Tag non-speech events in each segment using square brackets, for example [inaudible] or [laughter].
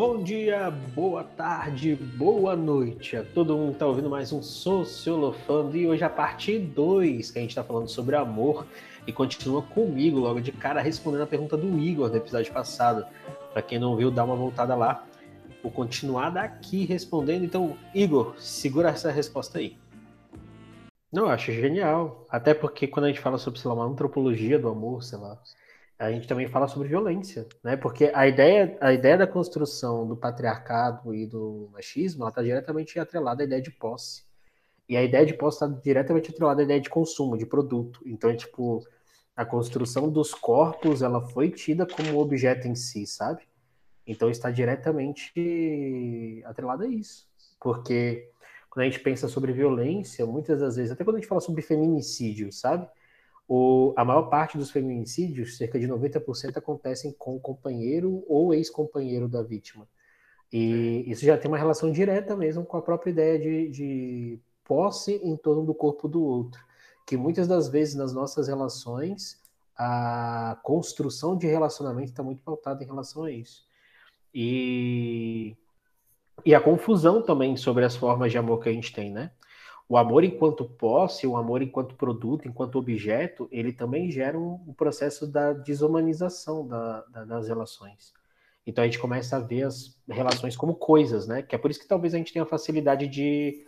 Bom dia, boa tarde, boa noite a todo mundo que está ouvindo mais um Sociolofando e hoje a parte 2 que a gente está falando sobre amor e continua comigo logo de cara respondendo a pergunta do Igor no episódio passado. Para quem não viu, dá uma voltada lá. Vou continuar daqui respondendo. Então, Igor, segura essa resposta aí. Não, eu acho genial. Até porque quando a gente fala sobre, sei lá, uma antropologia do amor, sei lá, a gente também fala sobre violência, né? Porque a ideia, a ideia da construção do patriarcado e do machismo, ela está diretamente atrelada à ideia de posse. E a ideia de posse está diretamente atrelada à ideia de consumo, de produto. Então, é tipo, a construção dos corpos, ela foi tida como objeto em si, sabe? Então, está diretamente atrelada a isso. Porque quando a gente pensa sobre violência, muitas das vezes, até quando a gente fala sobre feminicídio, sabe? O, a maior parte dos feminicídios, cerca de 90%, acontecem com o companheiro ou ex-companheiro da vítima. E isso já tem uma relação direta mesmo com a própria ideia de, de posse em torno do corpo do outro. Que muitas das vezes nas nossas relações, a construção de relacionamento está muito pautada em relação a isso. E e a confusão também sobre as formas de amor que a gente tem, né? O amor enquanto posse, o amor enquanto produto, enquanto objeto, ele também gera um, um processo da desumanização da, da, das relações. Então a gente começa a ver as relações como coisas, né? Que é por isso que talvez a gente tenha facilidade de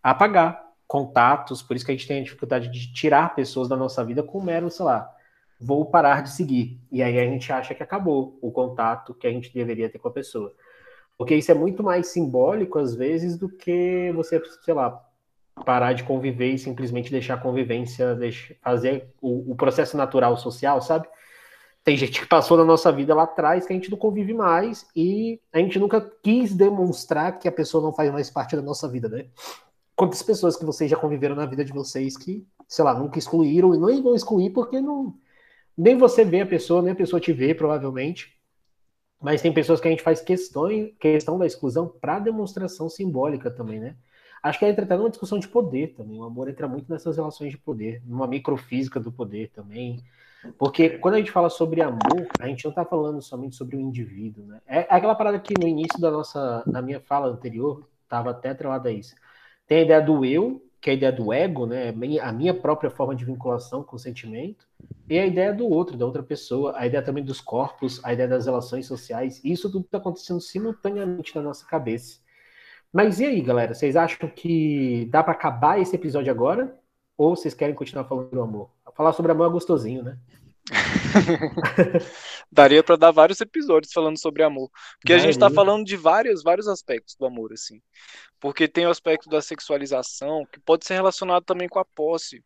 apagar contatos, por isso que a gente tem a dificuldade de tirar pessoas da nossa vida com mero, sei lá, vou parar de seguir. E aí a gente acha que acabou o contato que a gente deveria ter com a pessoa. Porque isso é muito mais simbólico, às vezes, do que você, sei lá, parar de conviver e simplesmente deixar a convivência, deixar, fazer o, o, processo natural social, sabe? Tem gente que passou na nossa vida lá atrás que a gente não convive mais e a gente nunca quis demonstrar que a pessoa não faz mais parte da nossa vida, né? Quantas pessoas que vocês já conviveram na vida de vocês que, sei lá, nunca excluíram e não vão excluir porque não. Nem você vê a pessoa, nem a pessoa te vê, provavelmente. Mas tem pessoas que a gente faz questão, questão da exclusão para demonstração simbólica também, né? Acho que entra até numa discussão de poder também. O amor entra muito nessas relações de poder, numa microfísica do poder também. Porque quando a gente fala sobre amor, a gente não está falando somente sobre o indivíduo, né? É aquela parada que no início da nossa, da minha fala anterior, estava até atrelada a isso. Tem a ideia do eu, que é a ideia do ego, né? A minha própria forma de vinculação com o sentimento, e a ideia do outro, da outra pessoa, a ideia também dos corpos, a ideia das relações sociais, isso tudo está acontecendo simultaneamente na nossa cabeça. Mas e aí, galera? Vocês acham que dá para acabar esse episódio agora? Ou vocês querem continuar falando do amor? Falar sobre amor é gostosinho, né? [laughs] Daria para dar vários episódios falando sobre amor, porque Daria. a gente está falando de vários, vários aspectos do amor, assim. Porque tem o aspecto da sexualização que pode ser relacionado também com a posse.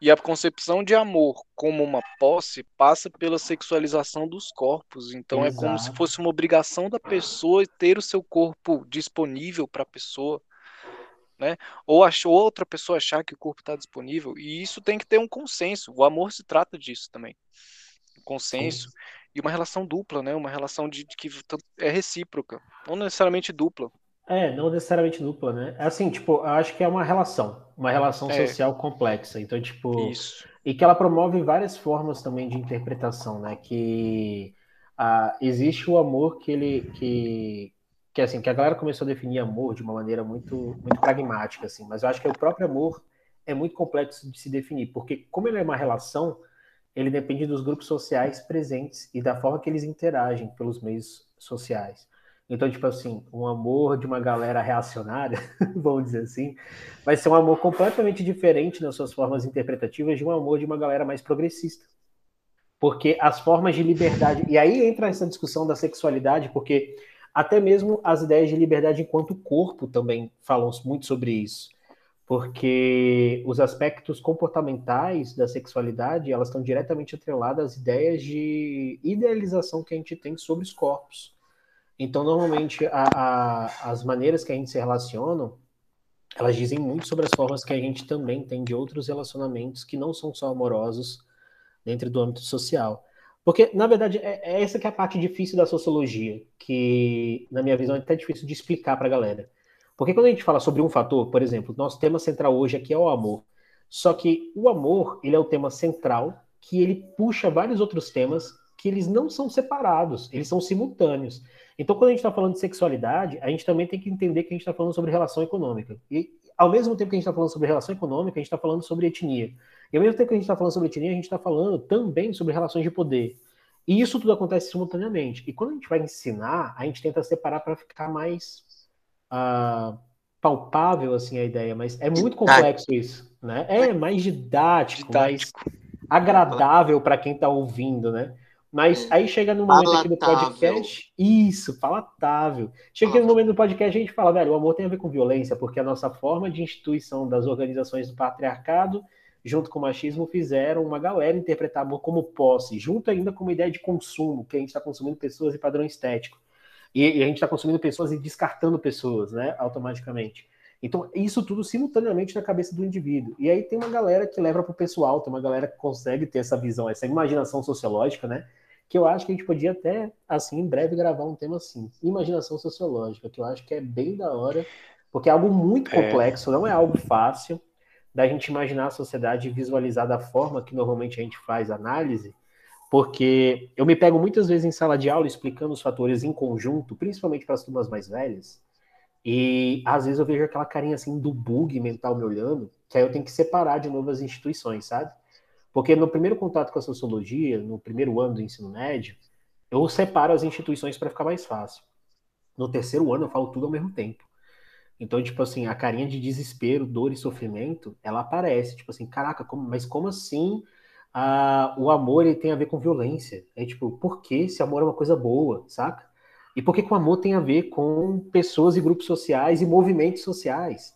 E a concepção de amor como uma posse passa pela sexualização dos corpos. Então Exato. é como se fosse uma obrigação da pessoa ter o seu corpo disponível para a pessoa. Né? Ou achou outra pessoa achar que o corpo está disponível, e isso tem que ter um consenso. O amor se trata disso também. Consenso Sim. e uma relação dupla, né? Uma relação de, de, que é recíproca, não necessariamente dupla. É, não necessariamente dupla, né? É assim, tipo, eu acho que é uma relação, uma relação é. social complexa. Então, tipo, Isso. e que ela promove várias formas também de interpretação, né? Que ah, existe o amor que ele que que assim, que a galera começou a definir amor de uma maneira muito muito pragmática assim, mas eu acho que o próprio amor é muito complexo de se definir, porque como ele é uma relação, ele depende dos grupos sociais presentes e da forma que eles interagem pelos meios sociais. Então, tipo assim, um amor de uma galera reacionária, [laughs] vamos dizer assim, vai ser um amor completamente diferente nas suas formas interpretativas de um amor de uma galera mais progressista. Porque as formas de liberdade. E aí entra essa discussão da sexualidade, porque até mesmo as ideias de liberdade enquanto corpo também falam muito sobre isso. Porque os aspectos comportamentais da sexualidade, elas estão diretamente atreladas às ideias de idealização que a gente tem sobre os corpos. Então, normalmente, a, a, as maneiras que a gente se relaciona, elas dizem muito sobre as formas que a gente também tem de outros relacionamentos que não são só amorosos dentro do âmbito social. Porque, na verdade, é, é essa que é a parte difícil da sociologia, que, na minha visão, é até difícil de explicar para a galera. Porque quando a gente fala sobre um fator, por exemplo, nosso tema central hoje aqui é o amor. Só que o amor, ele é o tema central, que ele puxa vários outros temas que eles não são separados, eles são simultâneos. Então, quando a gente está falando de sexualidade, a gente também tem que entender que a gente está falando sobre relação econômica. E, ao mesmo tempo que a gente está falando sobre relação econômica, a gente está falando sobre etnia. E ao mesmo tempo que a gente está falando sobre etnia, a gente está falando também sobre relações de poder. E isso tudo acontece simultaneamente. E quando a gente vai ensinar, a gente tenta separar para ficar mais uh, palpável assim a ideia, mas é muito complexo isso, né? É mais didático, didático. mais agradável para quem está ouvindo, né? Mas é. aí chega no momento palatável. aqui do podcast. Isso, palatável. Chega aqui no momento do podcast a gente fala, velho, o amor tem a ver com violência, porque a nossa forma de instituição das organizações do patriarcado, junto com o machismo, fizeram uma galera interpretar amor como posse, junto ainda com uma ideia de consumo, que a gente está consumindo pessoas e padrão estético. E, e a gente está consumindo pessoas e descartando pessoas, né, automaticamente. Então, isso tudo simultaneamente na cabeça do indivíduo. E aí tem uma galera que leva para o pessoal, tem uma galera que consegue ter essa visão, essa imaginação sociológica, né? Que eu acho que a gente podia até, assim, em breve gravar um tema assim, imaginação sociológica, que eu acho que é bem da hora, porque é algo muito é. complexo, é. não é algo fácil da gente imaginar a sociedade e visualizar da forma que normalmente a gente faz análise, porque eu me pego muitas vezes em sala de aula explicando os fatores em conjunto, principalmente para as turmas mais velhas, e às vezes eu vejo aquela carinha assim do bug mental me olhando, que aí eu tenho que separar de novo as instituições, sabe? Porque no primeiro contato com a sociologia, no primeiro ano do ensino médio, eu separo as instituições para ficar mais fácil. No terceiro ano eu falo tudo ao mesmo tempo. Então, tipo assim, a carinha de desespero, dor e sofrimento, ela aparece. Tipo assim, caraca, como, mas como assim o amor ele tem a ver com violência? É tipo, por que se amor é uma coisa boa, saca? E por que, que o amor tem a ver com pessoas e grupos sociais e movimentos sociais?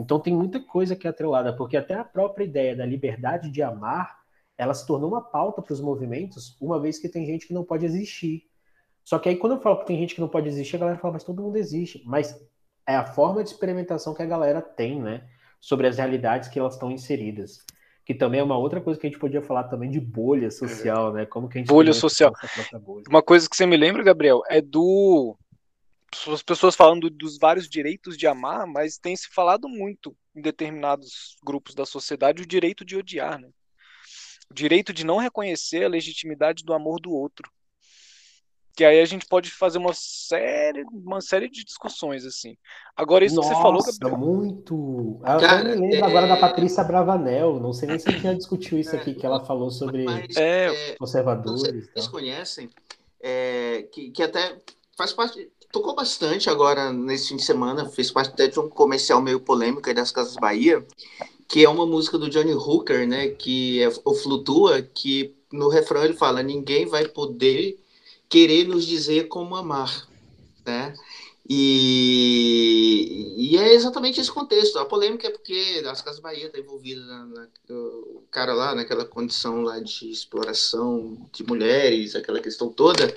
Então tem muita coisa que é atrelada, porque até a própria ideia da liberdade de amar, ela se tornou uma pauta para os movimentos, uma vez que tem gente que não pode existir. Só que aí quando eu falo que tem gente que não pode existir, a galera fala, mas todo mundo existe. Mas é a forma de experimentação que a galera tem, né? Sobre as realidades que elas estão inseridas que também é uma outra coisa que a gente podia falar também de bolha social, né? Como que a gente bolha social. Bolha. Uma coisa que você me lembra, Gabriel, é do as pessoas falando dos vários direitos de amar, mas tem se falado muito em determinados grupos da sociedade o direito de odiar, né? O direito de não reconhecer a legitimidade do amor do outro que aí a gente pode fazer uma série, uma série de discussões assim. Agora isso Nossa, que você falou, Gabriel... muito. Eu Cara, me lembro é... agora da Patrícia Bravanel. Não sei nem se a gente já discutiu isso aqui que ela falou sobre Mas, é... conservadores. Vocês conhecem é, que, que até faz parte tocou bastante agora nesse fim de semana, fez parte até de um comercial meio polêmico aí das Casas Bahia, que é uma música do Johnny Hooker, né, que é o Flutua, que no refrão ele fala: ninguém vai poder querer nos dizer como amar, né? E, e é exatamente esse contexto. A polêmica é porque as Casas Bahia está envolvida na, na, o cara lá naquela condição lá de exploração de mulheres, aquela questão toda,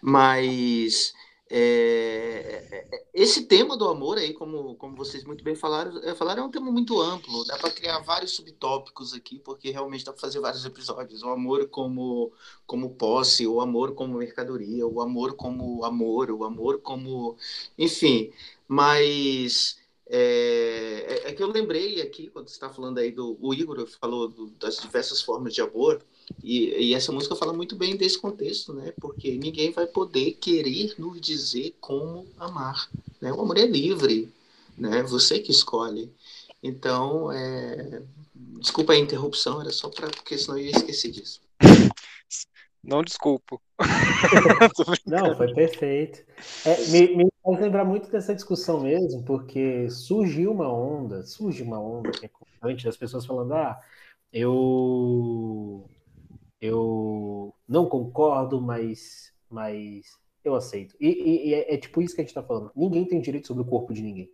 mas é, é, é, esse tema do amor aí, como, como vocês muito bem falaram, é, falaram, é um tema muito amplo. Dá para criar vários subtópicos aqui, porque realmente dá para fazer vários episódios. O amor como, como posse, o amor como mercadoria, o amor como amor, o amor como. Enfim, mas é, é, que eu lembrei aqui, quando você está falando aí do. O Igor falou do, das diversas formas de amor. E, e, essa música fala muito bem desse contexto, né? Porque ninguém vai poder querer nos dizer como amar. Né? O amor é livre, né? Você que escolhe. Então, é... desculpa a interrupção, era só para porque senão eu ia esquecer disso. [laughs] Não desculpo. [laughs] Não, foi perfeito. É, me, me faz lembrar muito dessa discussão mesmo, porque surgiu uma onda, surge uma onda que é constante das pessoas falando, ah, eu eu não concordo, mas, mas eu aceito. E, e, e é, é, tipo isso que a gente está falando. Ninguém tem direito sobre o corpo de ninguém.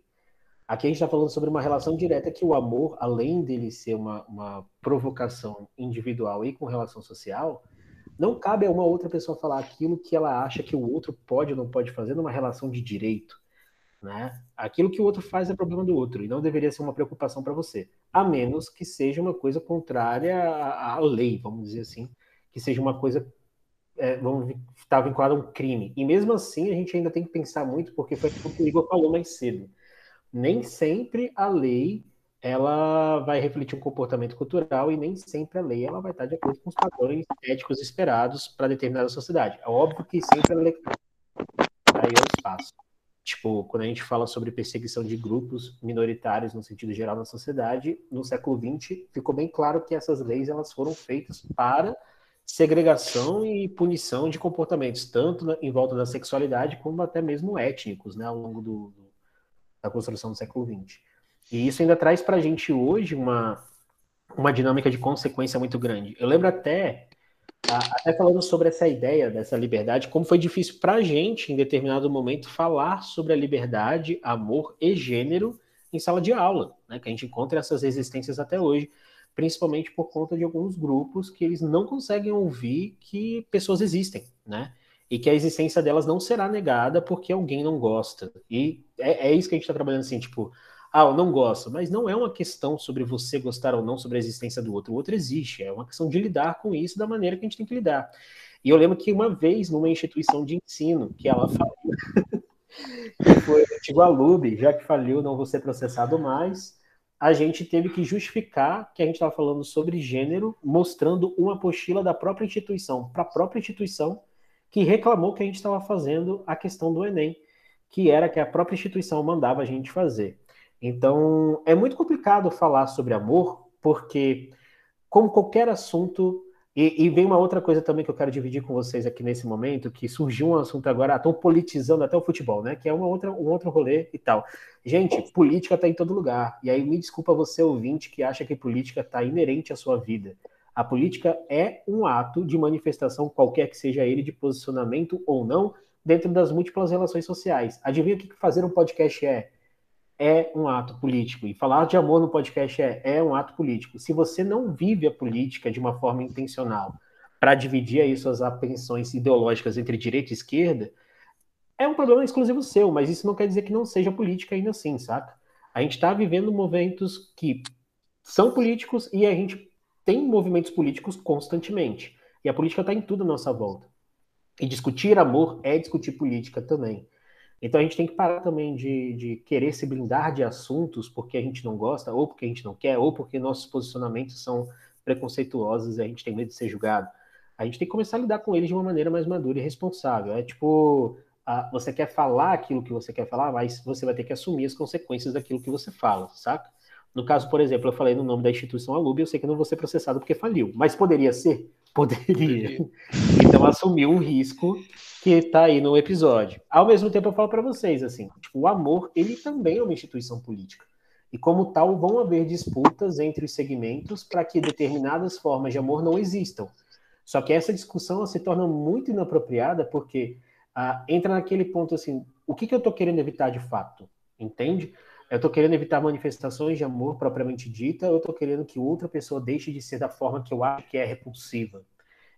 Aqui a gente está falando sobre uma relação direta que o amor, além dele ser uma, uma provocação individual e com relação social, não cabe a uma outra pessoa falar aquilo que ela acha que o outro pode ou não pode fazer numa relação de direito. Né? Aquilo que o outro faz é problema do outro e não deveria ser uma preocupação para você, a menos que seja uma coisa contrária à, à lei, vamos dizer assim, que seja uma coisa é, vamos estar vinculada a um crime. E mesmo assim a gente ainda tem que pensar muito, porque foi o que o Igor falou mais cedo. Nem sempre a lei ela vai refletir um comportamento cultural e nem sempre a lei ela vai estar de acordo com os padrões éticos esperados para determinada sociedade. É óbvio que sempre a lei aí é o espaço. Tipo, quando a gente fala sobre perseguição de grupos minoritários no sentido geral na sociedade, no século XX ficou bem claro que essas leis elas foram feitas para segregação e punição de comportamentos, tanto em volta da sexualidade como até mesmo étnicos, né, ao longo do, da construção do século XX. E isso ainda traz para a gente hoje uma, uma dinâmica de consequência muito grande. Eu lembro até, até falando sobre essa ideia dessa liberdade, como foi difícil para a gente, em determinado momento, falar sobre a liberdade, amor e gênero em sala de aula, né? que a gente encontra essas resistências até hoje, principalmente por conta de alguns grupos que eles não conseguem ouvir que pessoas existem, né? E que a existência delas não será negada porque alguém não gosta. E é, é isso que a gente está trabalhando assim, tipo, ah, eu não gosto, mas não é uma questão sobre você gostar ou não sobre a existência do outro. O outro existe, é uma questão de lidar com isso da maneira que a gente tem que lidar. E eu lembro que uma vez, numa instituição de ensino, que ela faliu, [laughs] que foi o antigo Alube, já que faliu, não vou ser processado mais, a gente teve que justificar que a gente estava falando sobre gênero, mostrando uma apostila da própria instituição, para a própria instituição, que reclamou que a gente estava fazendo a questão do Enem, que era que a própria instituição mandava a gente fazer. Então, é muito complicado falar sobre amor, porque, como qualquer assunto, e, e, vem uma outra coisa também que eu quero dividir com vocês aqui nesse momento, que surgiu um assunto agora, estão politizando até o futebol, né? Que é uma outra, um outro rolê e tal. Gente, política está em todo lugar. E aí me desculpa você, ouvinte, que acha que política está inerente à sua vida. A política é um ato de manifestação, qualquer que seja ele, de posicionamento ou não, dentro das múltiplas relações sociais. Adivinha o que fazer um podcast é? É um ato político. E falar de amor no podcast é, é um ato político. Se você não vive a política de uma forma intencional para dividir aí suas apreensões ideológicas entre direita e esquerda, é um problema exclusivo seu, mas isso não quer dizer que não seja política ainda assim, saca? A gente está vivendo momentos que são políticos e a gente tem movimentos políticos constantemente. E a política está em tudo à nossa volta. E discutir amor é discutir política também. Então a gente tem que parar também de, de querer se blindar de assuntos porque a gente não gosta, ou porque a gente não quer, ou porque nossos posicionamentos são preconceituosos e a gente tem medo de ser julgado. A gente tem que começar a lidar com eles de uma maneira mais madura e responsável. É tipo, a, você quer falar aquilo que você quer falar, mas você vai ter que assumir as consequências daquilo que você fala, saca? No caso, por exemplo, eu falei no nome da instituição Alub, eu sei que não vou ser processado porque faliu, mas poderia ser? Poderia. Então assumiu um risco que está aí no episódio. Ao mesmo tempo, eu falo para vocês assim, tipo, o amor ele também é uma instituição política. E como tal, vão haver disputas entre os segmentos para que determinadas formas de amor não existam. Só que essa discussão se torna muito inapropriada porque ah, entra naquele ponto assim, o que, que eu estou querendo evitar de fato? Entende? Eu estou querendo evitar manifestações de amor propriamente dita, ou eu estou querendo que outra pessoa deixe de ser da forma que eu acho que é repulsiva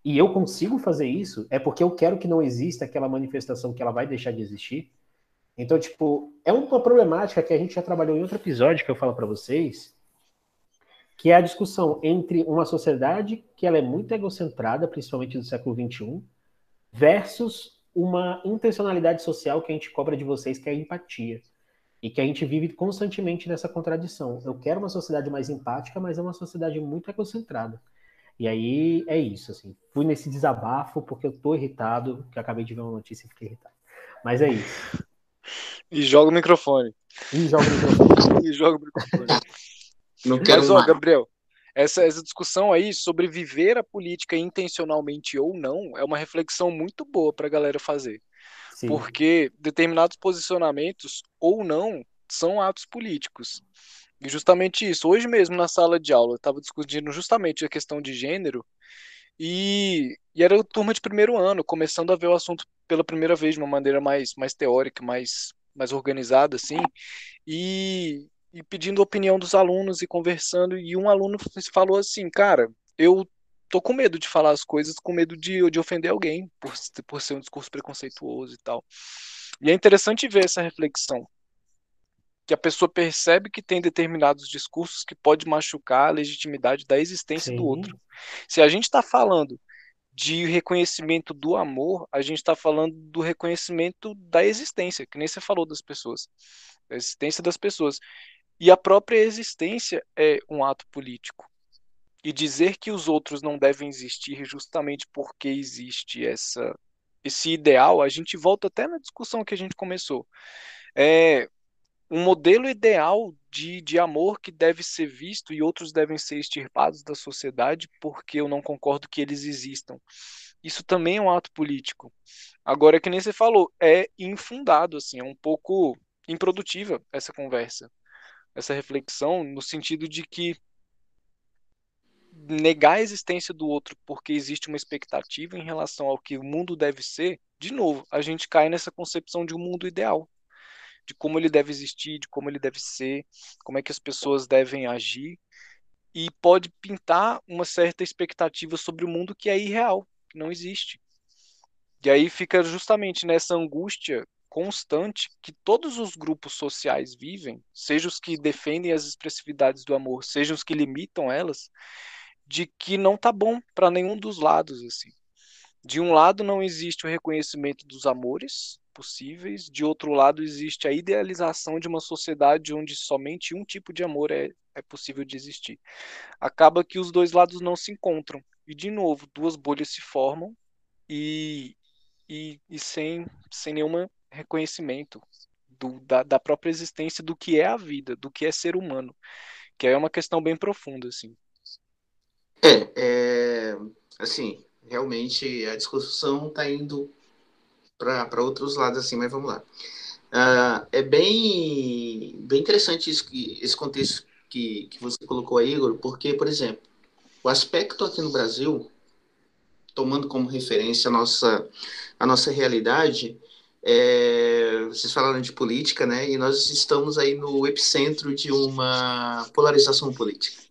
e eu consigo fazer isso, é porque eu quero que não exista aquela manifestação que ela vai deixar de existir. Então, tipo, é uma problemática que a gente já trabalhou em outro episódio que eu falo para vocês, que é a discussão entre uma sociedade que ela é muito egocentrada, principalmente do século XXI, versus uma intencionalidade social que a gente cobra de vocês, que é a empatia. E que a gente vive constantemente nessa contradição. Eu quero uma sociedade mais empática, mas é uma sociedade muito egocentrada. E aí é isso, assim. Fui nesse desabafo porque eu tô irritado, que acabei de ver uma notícia e fiquei irritado. Mas é isso. E joga o microfone. E joga o microfone. [laughs] e joga o microfone. Não quero Mas, ó, Gabriel, essa, essa discussão aí sobre viver a política intencionalmente ou não é uma reflexão muito boa para a galera fazer. Sim. Porque determinados posicionamentos ou não são atos políticos. E justamente isso. Hoje mesmo na sala de aula, eu estava discutindo justamente a questão de gênero e, e era turma de primeiro ano, começando a ver o assunto pela primeira vez de uma maneira mais, mais teórica, mais, mais organizada, assim, e, e pedindo opinião dos alunos e conversando. E um aluno falou assim: Cara, eu tô com medo de falar as coisas, com medo de, de ofender alguém por, por ser um discurso preconceituoso e tal. E é interessante ver essa reflexão, que a pessoa percebe que tem determinados discursos que pode machucar a legitimidade da existência Sim. do outro. Se a gente está falando de reconhecimento do amor, a gente está falando do reconhecimento da existência, que nem você falou das pessoas, da existência das pessoas. E a própria existência é um ato político. E dizer que os outros não devem existir justamente porque existe essa esse ideal, a gente volta até na discussão que a gente começou. É um modelo ideal de, de amor que deve ser visto e outros devem ser extirpados da sociedade porque eu não concordo que eles existam. Isso também é um ato político. Agora, que nem você falou, é infundado, assim, é um pouco improdutiva essa conversa, essa reflexão, no sentido de que negar a existência do outro porque existe uma expectativa em relação ao que o mundo deve ser, de novo, a gente cai nessa concepção de um mundo ideal, de como ele deve existir, de como ele deve ser, como é que as pessoas devem agir, e pode pintar uma certa expectativa sobre o mundo que é irreal, que não existe. E aí fica justamente nessa angústia constante que todos os grupos sociais vivem, seja os que defendem as expressividades do amor, seja os que limitam elas, de que não tá bom para nenhum dos lados assim. De um lado não existe o reconhecimento dos amores possíveis, de outro lado existe a idealização de uma sociedade onde somente um tipo de amor é, é possível de existir. Acaba que os dois lados não se encontram e de novo duas bolhas se formam e, e, e sem, sem nenhum reconhecimento do, da, da própria existência do que é a vida, do que é ser humano, que é uma questão bem profunda assim. É, é assim, realmente a discussão está indo para outros lados, assim, mas vamos lá. Uh, é bem, bem interessante isso que, esse contexto que, que você colocou aí, Igor, porque, por exemplo, o aspecto aqui no Brasil, tomando como referência a nossa, a nossa realidade, é, vocês falaram de política, né? E nós estamos aí no epicentro de uma polarização política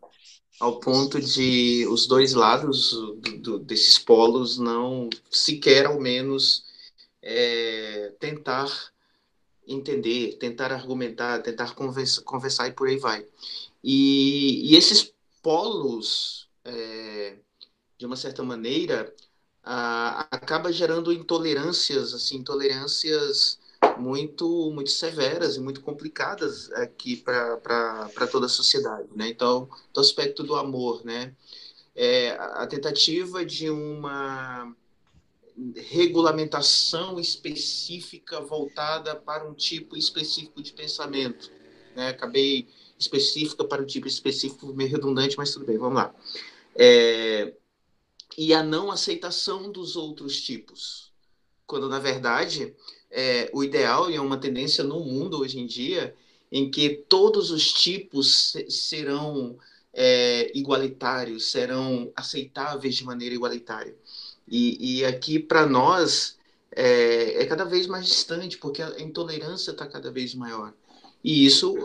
ao ponto de os dois lados do, do, desses polos não sequer ao menos é, tentar entender, tentar argumentar, tentar conversa, conversar e por aí vai. E, e esses polos, é, de uma certa maneira, a, acaba gerando intolerâncias, assim, intolerâncias muito muito severas e muito complicadas aqui para toda a sociedade, né? Então, do aspecto do amor, né? É, a tentativa de uma regulamentação específica voltada para um tipo específico de pensamento, né? Acabei específica para um tipo específico, meio redundante, mas tudo bem, vamos lá. É, e a não aceitação dos outros tipos, quando na verdade é, o ideal e é uma tendência no mundo hoje em dia em que todos os tipos serão é, igualitários, serão aceitáveis de maneira igualitária. E, e aqui, para nós, é, é, cada vez mais distante, porque a intolerância está cada vez maior. E isso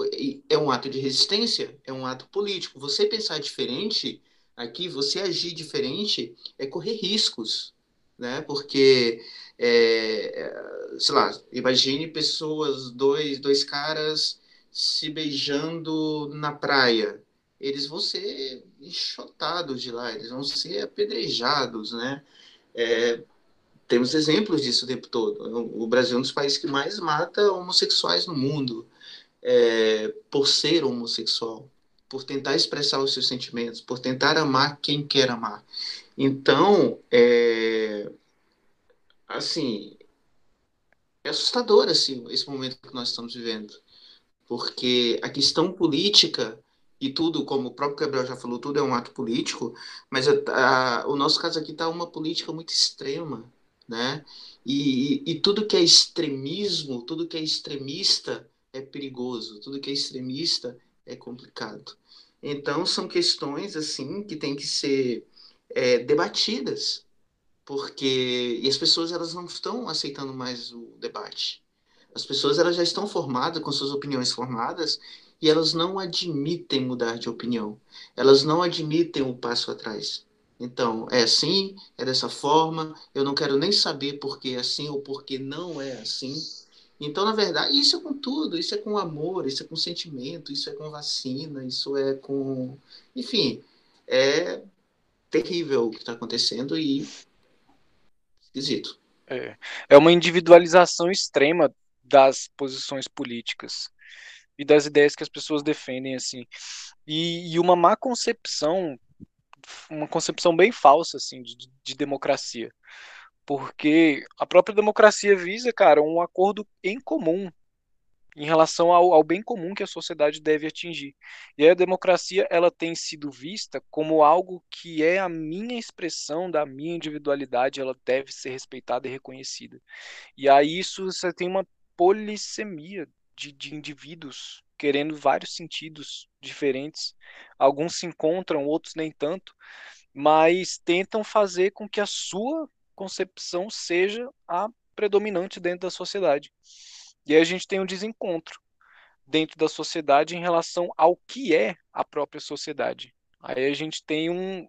é um ato de resistência, é um ato político. Você pensar diferente aqui, você agir diferente, é correr riscos, né? Porque é, sei lá, imagine pessoas, dois, dois caras se beijando na praia. Eles vão ser enxotados de lá, eles vão ser apedrejados, né? É, temos exemplos disso o tempo todo. O Brasil é um dos países que mais mata homossexuais no mundo é, por ser homossexual, por tentar expressar os seus sentimentos, por tentar amar quem quer amar. Então, é, assim, é assustador assim, esse momento que nós estamos vivendo. Porque a questão política e tudo, como o próprio Gabriel já falou, tudo é um ato político, mas a, a, o nosso caso aqui está uma política muito extrema, né? E, e, e, tudo que é extremismo, tudo que é extremista é perigoso, tudo que é extremista é complicado. Então, são questões, assim, que têm que ser é, debatidas, porque e as pessoas elas não estão aceitando mais o debate. As pessoas elas já estão formadas com suas opiniões formadas e elas não admitem mudar de opinião. Elas não admitem o um passo atrás. Então, é assim, é dessa forma, eu não quero nem saber por que é assim ou por que não é assim. Então, na verdade, isso é com tudo, isso é com amor, isso é com sentimento, isso é com vacina, isso é com. Enfim, é terrível o que está acontecendo e esquisito. É, é uma individualização extrema das posições políticas. e das ideias que as pessoas defendem, assim. E, e uma má concepção, uma concepção bem falsa, assim, de, de democracia. Porque a própria democracia visa, cara, um acordo em comum em relação ao, ao, bem comum que a sociedade deve atingir. E aí a democracia ela tem sido vista como algo que é a minha expressão da minha individualidade, ela deve ser respeitada e reconhecida. E aí isso você tem uma polissemia de, de indivíduos querendo vários sentidos diferentes. Alguns se encontram, outros nem tanto, mas tentam fazer com que a sua concepção seja a predominante dentro da sociedade. E aí a gente tem um desencontro dentro da sociedade em relação ao que é a própria sociedade. Aí a gente tem um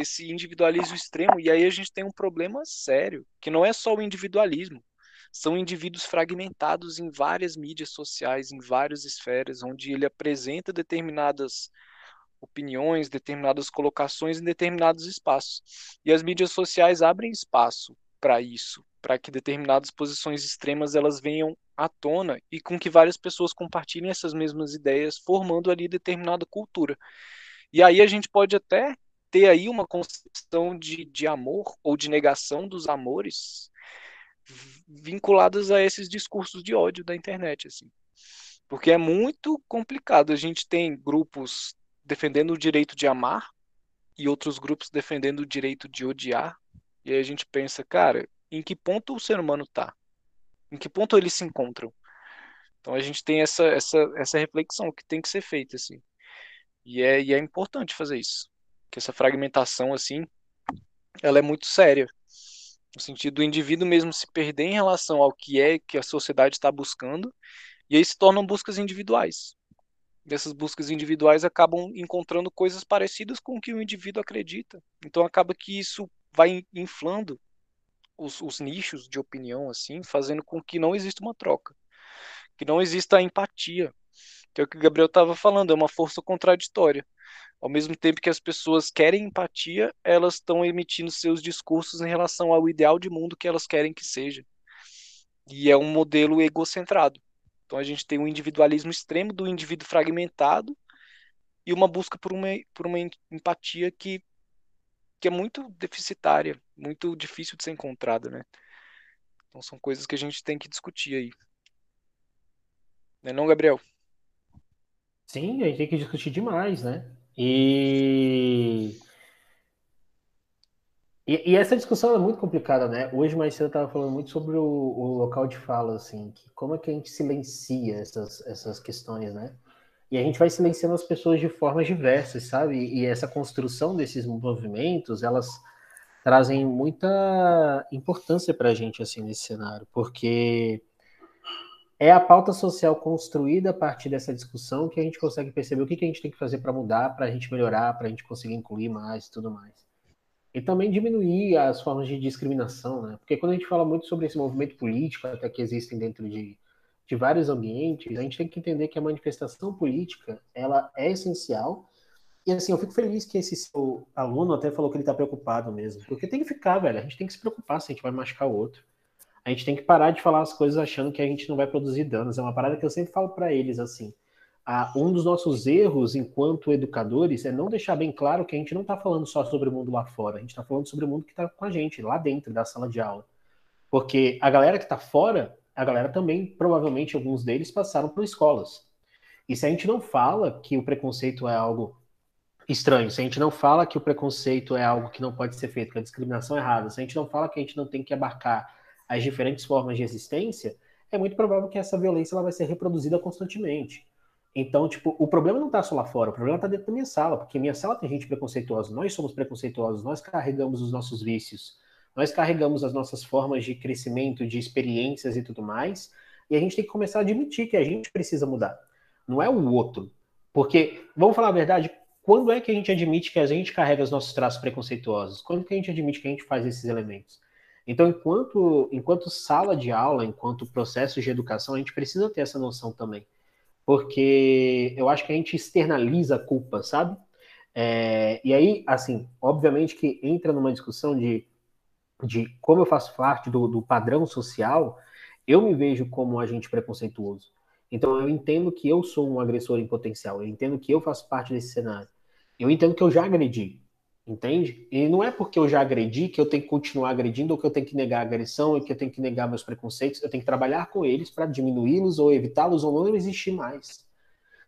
esse individualismo extremo e aí a gente tem um problema sério, que não é só o individualismo, são indivíduos fragmentados em várias mídias sociais, em várias esferas, onde ele apresenta determinadas opiniões, determinadas colocações em determinados espaços. E as mídias sociais abrem espaço para isso, para que determinadas posições extremas elas venham à tona e com que várias pessoas compartilhem essas mesmas ideias, formando ali determinada cultura. E aí a gente pode até ter aí uma concepção de, de amor ou de negação dos amores vinculadas a esses discursos de ódio da internet, assim. Porque é muito complicado. A gente tem grupos defendendo o direito de amar e outros grupos defendendo o direito de odiar. E aí a gente pensa, cara, em que ponto o ser humano está? Em que ponto eles se encontram? Então a gente tem essa, essa, essa reflexão que tem que ser feita, assim. E é, e é importante fazer isso. Que essa fragmentação, assim, ela é muito séria. No sentido do indivíduo mesmo se perder em relação ao que é que a sociedade está buscando, e aí se tornam buscas individuais. Dessas buscas individuais acabam encontrando coisas parecidas com o que o indivíduo acredita. Então acaba que isso vai inflando os, os nichos de opinião, assim, fazendo com que não exista uma troca, que não exista a empatia, que é o que o Gabriel estava falando, é uma força contraditória. Ao mesmo tempo que as pessoas querem empatia, elas estão emitindo seus discursos em relação ao ideal de mundo que elas querem que seja. E é um modelo egocentrado. Então a gente tem um individualismo extremo do indivíduo fragmentado e uma busca por uma, por uma empatia que que é muito deficitária, muito difícil de ser encontrada, né? Então são coisas que a gente tem que discutir aí. Não é não, Gabriel? Sim, a gente tem que discutir demais, né? E... e, e essa discussão é muito complicada, né? Hoje mais cedo eu estava falando muito sobre o, o, local de fala, assim, que como é que a gente silencia essas, essas questões, né? E a gente vai silenciando as pessoas de formas diversas, sabe? E essa construção desses movimentos, elas trazem muita importância para a gente, assim, nesse cenário, porque é a pauta social construída a partir dessa discussão que a gente consegue perceber o que, que a gente tem que fazer para mudar, para a gente melhorar, para a gente conseguir incluir mais e tudo mais. E também diminuir as formas de discriminação, né? Porque quando a gente fala muito sobre esse movimento político, até que existem dentro de de vários ambientes, a gente tem que entender que a manifestação política ela é essencial. E assim, eu fico feliz que esse seu aluno até falou que ele está preocupado mesmo, porque tem que ficar, velho. A gente tem que se preocupar se a gente vai machucar o outro. A gente tem que parar de falar as coisas achando que a gente não vai produzir danos. É uma parada que eu sempre falo para eles assim. um dos nossos erros enquanto educadores é não deixar bem claro que a gente não está falando só sobre o mundo lá fora, a gente está falando sobre o mundo que está com a gente, lá dentro da sala de aula. Porque a galera que está fora a galera também, provavelmente alguns deles passaram por escolas. E se a gente não fala que o preconceito é algo estranho, se a gente não fala que o preconceito é algo que não pode ser feito, que a discriminação é errada, se a gente não fala que a gente não tem que abarcar as diferentes formas de existência, é muito provável que essa violência ela vai ser reproduzida constantemente. Então, tipo, o problema não está só lá fora, o problema está dentro da minha sala, porque minha sala tem gente preconceituosa, nós somos preconceituosos, nós carregamos os nossos vícios, nós carregamos as nossas formas de crescimento, de experiências e tudo mais, e a gente tem que começar a admitir que a gente precisa mudar. Não é o outro. Porque, vamos falar a verdade, quando é que a gente admite que a gente carrega os nossos traços preconceituosos? Quando que a gente admite que a gente faz esses elementos? Então, enquanto, enquanto sala de aula, enquanto processo de educação, a gente precisa ter essa noção também. Porque eu acho que a gente externaliza a culpa, sabe? É, e aí, assim, obviamente que entra numa discussão de de como eu faço parte do, do padrão social, eu me vejo como um agente preconceituoso. Então eu entendo que eu sou um agressor em potencial, eu entendo que eu faço parte desse cenário. Eu entendo que eu já agredi, entende? E não é porque eu já agredi que eu tenho que continuar agredindo ou que eu tenho que negar a agressão ou que eu tenho que negar meus preconceitos. Eu tenho que trabalhar com eles para diminuí-los ou evitá-los ou não existir mais.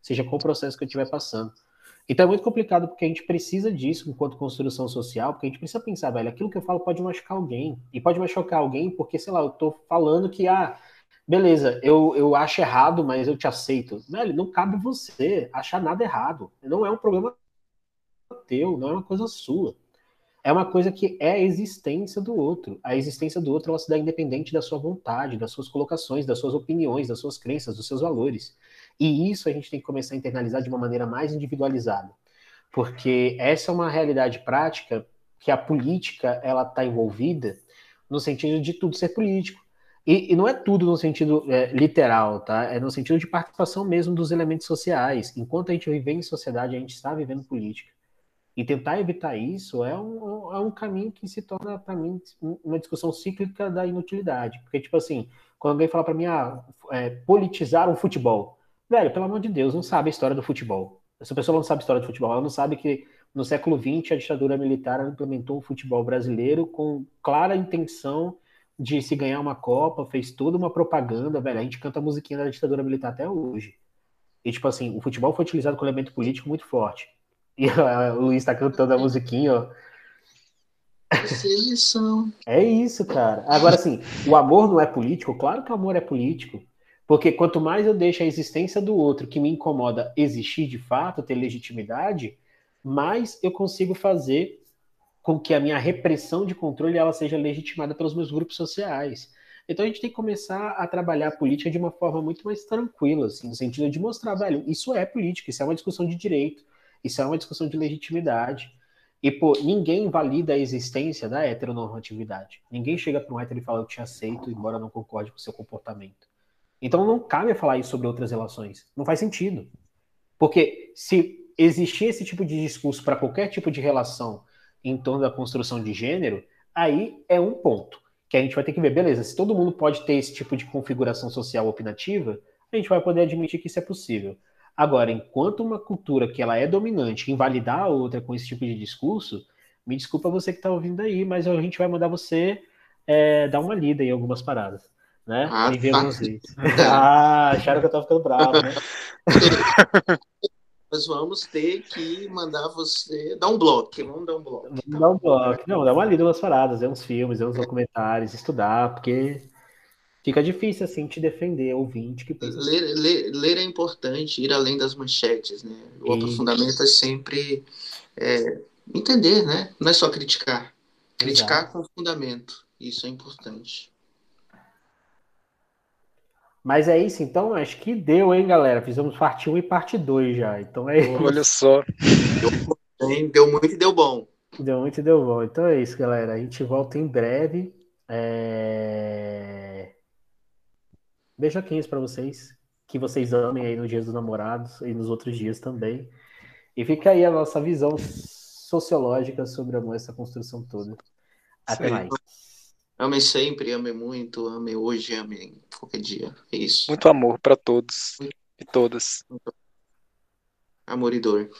Seja qual processo que eu estiver passando. Então é muito complicado porque a gente precisa disso enquanto construção social, porque a gente precisa pensar, velho, aquilo que eu falo pode machucar alguém. E pode machucar alguém porque, sei lá, eu tô falando que, ah, beleza, eu, eu acho errado, mas eu te aceito. Velho, não cabe você achar nada errado. Não é um problema teu, não é uma coisa sua. É uma coisa que é a existência do outro. A existência do outro ela se dá independente da sua vontade, das suas colocações, das suas opiniões, das suas crenças, dos seus valores. E isso a gente tem que começar a internalizar de uma maneira mais individualizada. Porque essa é uma realidade prática que a política ela está envolvida no sentido de tudo ser político. E, e não é tudo no sentido é, literal, tá? É no sentido de participação mesmo dos elementos sociais. Enquanto a gente vive em sociedade, a gente está vivendo política. E tentar evitar isso é um, é um caminho que se torna, para mim, uma discussão cíclica da inutilidade. Porque, tipo assim, quando alguém fala para mim, ah, é, politizar o futebol. Velho, pelo amor de Deus, não sabe a história do futebol. Essa pessoa não sabe a história do futebol, ela não sabe que no século XX a ditadura militar implementou o futebol brasileiro com clara intenção de se ganhar uma Copa, fez toda uma propaganda, velho. A gente canta a musiquinha da ditadura militar até hoje. E, tipo assim, o futebol foi utilizado como elemento político muito forte. [laughs] E o Luiz tá cantando a musiquinha, ó. É isso, cara. Agora, assim, o amor não é político? Claro que o amor é político. Porque quanto mais eu deixo a existência do outro que me incomoda existir de fato, ter legitimidade, mais eu consigo fazer com que a minha repressão de controle ela seja legitimada pelos meus grupos sociais. Então a gente tem que começar a trabalhar a política de uma forma muito mais tranquila, assim, no sentido de mostrar, velho, isso é política, isso é uma discussão de direito, isso é uma discussão de legitimidade. E, pô, ninguém valida a existência da heteronormatividade. Ninguém chega para um hétero e fala, eu te aceito, embora não concorde com o seu comportamento. Então não cabe falar isso sobre outras relações. Não faz sentido. Porque se existir esse tipo de discurso para qualquer tipo de relação em torno da construção de gênero, aí é um ponto que a gente vai ter que ver, beleza, se todo mundo pode ter esse tipo de configuração social opinativa, a gente vai poder admitir que isso é possível. Agora, enquanto uma cultura que ela é dominante invalidar a outra com esse tipo de discurso, me desculpa você que está ouvindo aí, mas a gente vai mandar você é, dar uma lida em algumas paradas né? Ah, e ver tá. [laughs] ah, acharam que eu tava ficando bravo, né? Nós vamos ter que mandar você dar um bloco. Vamos dar um bloco. Então. dar um bloco. Não, dar uma lida nas paradas, ver uns filmes, ver uns documentários, estudar, porque fica difícil assim te defender, ouvinte que pensa. Ler, ler, ler, é importante, ir além das manchetes, né? O e... aprofundamento é sempre é, entender, né? Não é só criticar. Criticar Exato. com fundamento. Isso é importante. Mas é isso, então, acho que deu, hein, galera? Fizemos parte 1 e parte 2 já. Então é isso. Olha só. Deu, deu muito e deu bom. Deu muito e deu bom. Então é isso, galera. A gente volta em breve. É... Beijoquinhos para vocês. Que vocês amem aí no Dia dos Namorados e nos outros dias também. E fica aí a nossa visão sociológica sobre essa construção toda. Até Sim. mais. Amem sempre, amem muito, amem hoje, amem qualquer dia. É isso. Muito amor para todos e todas. Amor e dor.